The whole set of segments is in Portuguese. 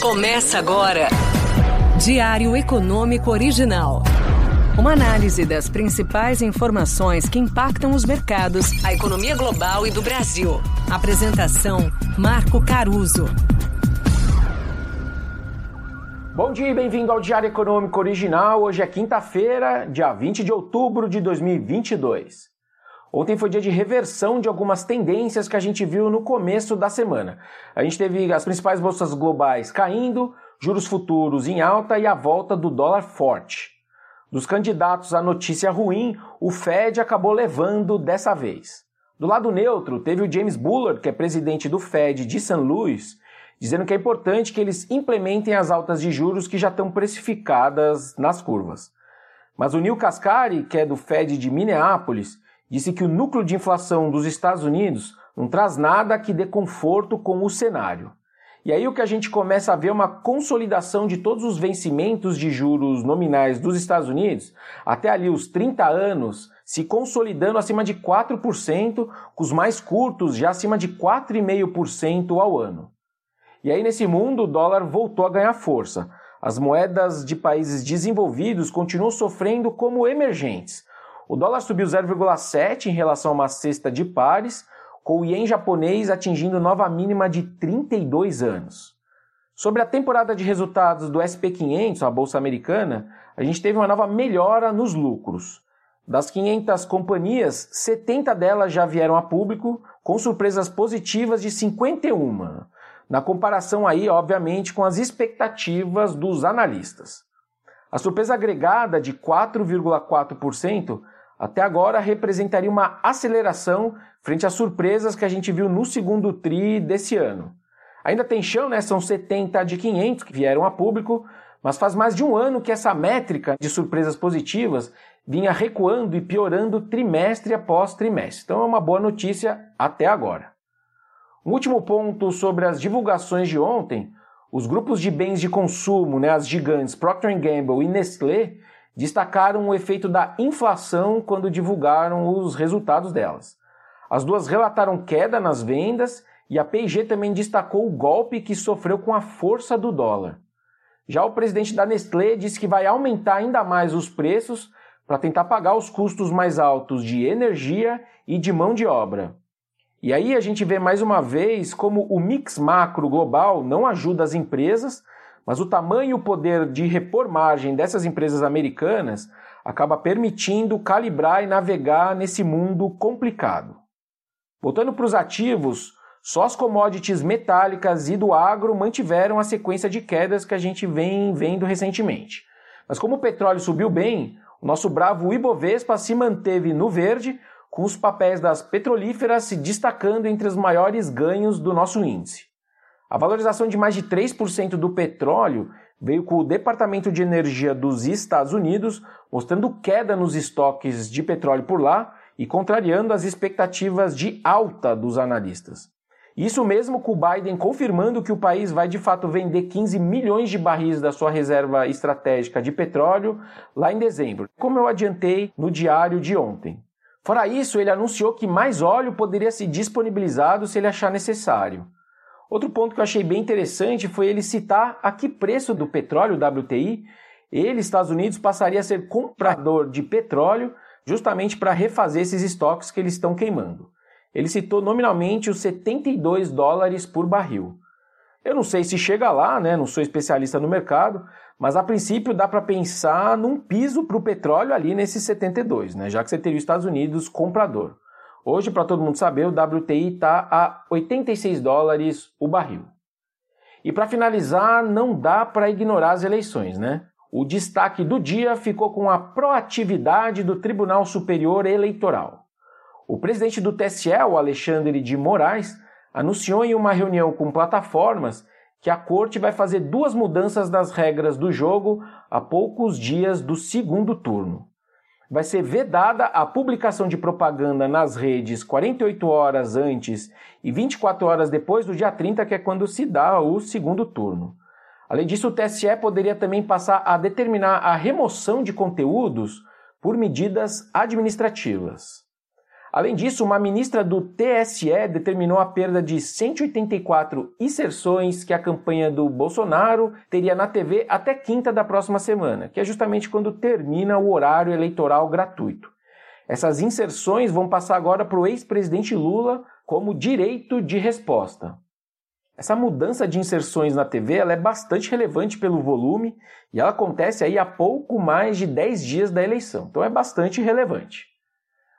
Começa agora. Diário Econômico Original. Uma análise das principais informações que impactam os mercados, a economia global e do Brasil. Apresentação: Marco Caruso. Bom dia e bem-vindo ao Diário Econômico Original. Hoje é quinta-feira, dia 20 de outubro de 2022. Ontem foi dia de reversão de algumas tendências que a gente viu no começo da semana. A gente teve as principais bolsas globais caindo, juros futuros em alta e a volta do dólar forte. Dos candidatos à notícia ruim, o Fed acabou levando dessa vez. Do lado neutro, teve o James Bullard, que é presidente do Fed de St. Louis, dizendo que é importante que eles implementem as altas de juros que já estão precificadas nas curvas. Mas o Neil Cascari, que é do Fed de Minneapolis, disse que o núcleo de inflação dos Estados Unidos não traz nada que dê conforto com o cenário. E aí o que a gente começa a ver é uma consolidação de todos os vencimentos de juros nominais dos Estados Unidos, até ali os 30 anos, se consolidando acima de 4%, com os mais curtos já acima de 4,5% ao ano. E aí nesse mundo o dólar voltou a ganhar força. As moedas de países desenvolvidos continuam sofrendo como emergentes, o dólar subiu 0,7 em relação a uma cesta de pares, com o ien japonês atingindo nova mínima de 32 anos. Sobre a temporada de resultados do SP500, a bolsa americana, a gente teve uma nova melhora nos lucros. Das 500 companhias, 70 delas já vieram a público, com surpresas positivas de 51, na comparação aí, obviamente, com as expectativas dos analistas. A surpresa agregada de 4,4% até agora representaria uma aceleração frente às surpresas que a gente viu no segundo TRI desse ano. Ainda tem chão, né? São 70 de 500 que vieram a público, mas faz mais de um ano que essa métrica de surpresas positivas vinha recuando e piorando trimestre após trimestre. Então é uma boa notícia até agora. Um último ponto sobre as divulgações de ontem, os grupos de bens de consumo, né, as gigantes Procter Gamble e Nestlé, destacaram o efeito da inflação quando divulgaram os resultados delas. As duas relataram queda nas vendas e a P&G também destacou o golpe que sofreu com a força do dólar. Já o presidente da Nestlé disse que vai aumentar ainda mais os preços para tentar pagar os custos mais altos de energia e de mão de obra. E aí a gente vê mais uma vez como o mix macro global não ajuda as empresas mas o tamanho e o poder de repor margem dessas empresas americanas acaba permitindo calibrar e navegar nesse mundo complicado. Voltando para os ativos, só as commodities metálicas e do agro mantiveram a sequência de quedas que a gente vem vendo recentemente. Mas como o petróleo subiu bem, o nosso bravo Ibovespa se manteve no verde, com os papéis das petrolíferas se destacando entre os maiores ganhos do nosso índice. A valorização de mais de 3% do petróleo veio com o Departamento de Energia dos Estados Unidos mostrando queda nos estoques de petróleo por lá e contrariando as expectativas de alta dos analistas. Isso mesmo com o Biden confirmando que o país vai de fato vender 15 milhões de barris da sua reserva estratégica de petróleo lá em dezembro, como eu adiantei no diário de ontem. Fora isso, ele anunciou que mais óleo poderia ser disponibilizado se ele achar necessário. Outro ponto que eu achei bem interessante foi ele citar a que preço do petróleo WTI ele, Estados Unidos, passaria a ser comprador de petróleo justamente para refazer esses estoques que eles estão queimando. Ele citou nominalmente os 72 dólares por barril. Eu não sei se chega lá, né? Não sou especialista no mercado, mas a princípio dá para pensar num piso para o petróleo ali nesses 72, né? Já que você teria os Estados Unidos comprador. Hoje, para todo mundo saber, o WTI está a 86 dólares o barril. E para finalizar, não dá para ignorar as eleições, né? O destaque do dia ficou com a proatividade do Tribunal Superior Eleitoral. O presidente do TSE, o Alexandre de Moraes, anunciou em uma reunião com plataformas que a corte vai fazer duas mudanças das regras do jogo a poucos dias do segundo turno vai ser vedada a publicação de propaganda nas redes 48 horas antes e 24 horas depois do dia 30, que é quando se dá o segundo turno. Além disso, o TSE poderia também passar a determinar a remoção de conteúdos por medidas administrativas. Além disso, uma ministra do TSE determinou a perda de 184 inserções que a campanha do Bolsonaro teria na TV até quinta da próxima semana, que é justamente quando termina o horário eleitoral gratuito. Essas inserções vão passar agora para o ex-presidente Lula como direito de resposta. Essa mudança de inserções na TV é bastante relevante pelo volume e ela acontece aí há pouco mais de 10 dias da eleição, então é bastante relevante.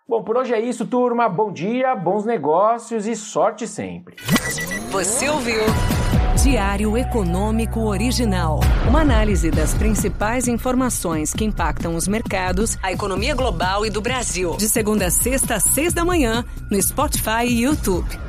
Bom, por hoje é isso, turma. Bom dia, bons negócios e sorte sempre. Você ouviu? Diário Econômico Original. Uma análise das principais informações que impactam os mercados, a economia global e do Brasil. De segunda a sexta, às seis da manhã, no Spotify e YouTube.